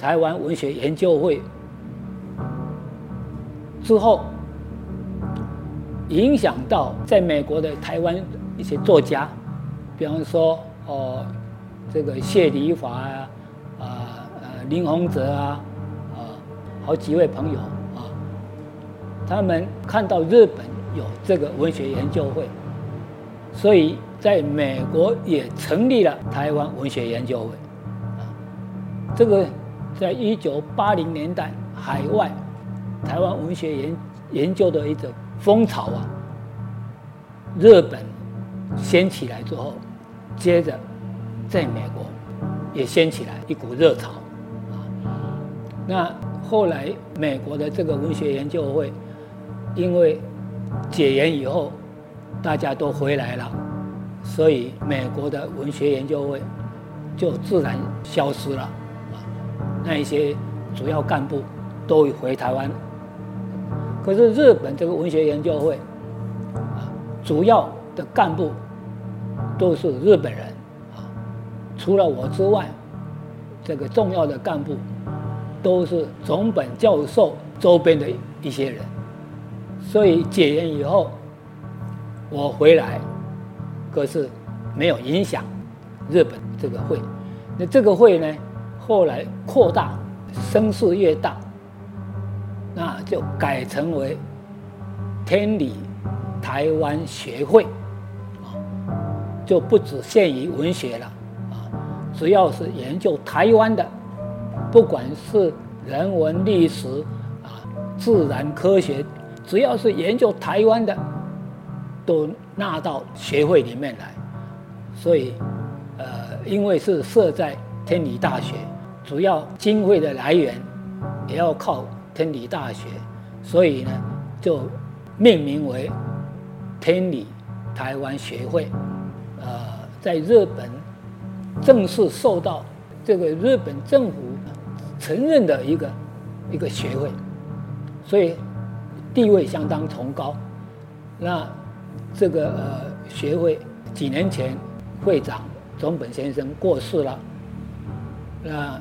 台湾文学研究会。之后，影响到在美国的台湾一些作家，比方说哦，这个谢黎华啊，啊呃林鸿哲啊，啊好几位朋友啊，他们看到日本有这个文学研究会，所以在美国也成立了台湾文学研究会，啊，这个在一九八零年代海外。台湾文学研研究的一种风潮啊，日本掀起来之后，接着在美国也掀起来一股热潮啊。那后来美国的这个文学研究会，因为解严以后大家都回来了，所以美国的文学研究会就自然消失了。那一些主要干部都回台湾。可是日本这个文学研究会，啊，主要的干部都是日本人，啊，除了我之外，这个重要的干部都是总本教授周边的一些人，所以解严以后，我回来，可是没有影响日本这个会，那这个会呢，后来扩大，声势越大。那就改成为天理台湾学会，啊，就不只限于文学了，啊，只要是研究台湾的，不管是人文历史啊、自然科学，只要是研究台湾的，都纳到学会里面来。所以，呃，因为是设在天理大学，主要经费的来源也要靠。天理大学，所以呢，就命名为天理台湾学会。呃，在日本正式受到这个日本政府承认的一个一个学会，所以地位相当崇高。那这个呃学会几年前会长总本先生过世了，那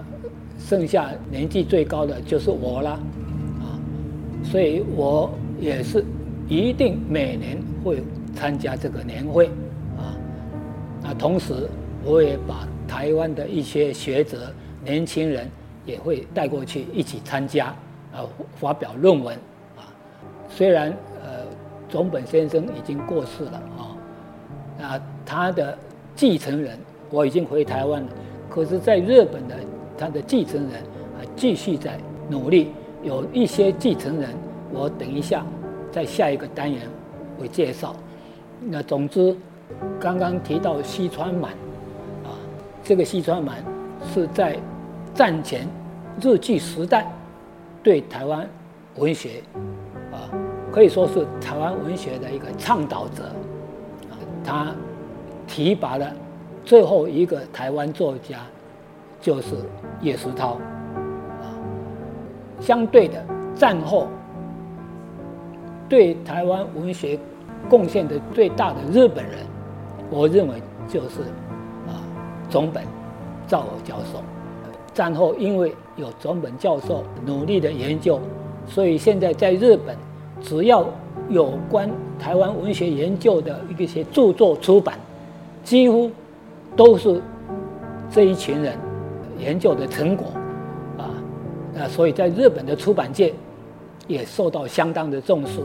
剩下年纪最高的就是我了。啊所以我也是一定每年会参加这个年会啊，那同时我也把台湾的一些学者、年轻人也会带过去一起参加，啊，发表论文啊。虽然呃总本先生已经过世了啊，那他的继承人我已经回台湾了，可是在日本的他的继承人啊继续在努力。有一些继承人，我等一下在下一个单元会介绍。那总之，刚刚提到西川满，啊，这个西川满是在战前日据时代对台湾文学，啊，可以说是台湾文学的一个倡导者，啊，他提拔了最后一个台湾作家，就是叶石涛。相对的，战后对台湾文学贡献的最大的日本人，我认为就是啊，总本赵尔教授。战后因为有总本教授努力的研究，所以现在在日本，只要有关台湾文学研究的一些著作出版，几乎都是这一群人研究的成果。啊，那所以在日本的出版界也受到相当的重视，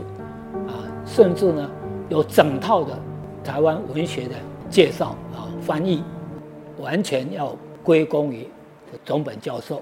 啊，甚至呢有整套的台湾文学的介绍啊翻译，完全要归功于总本教授。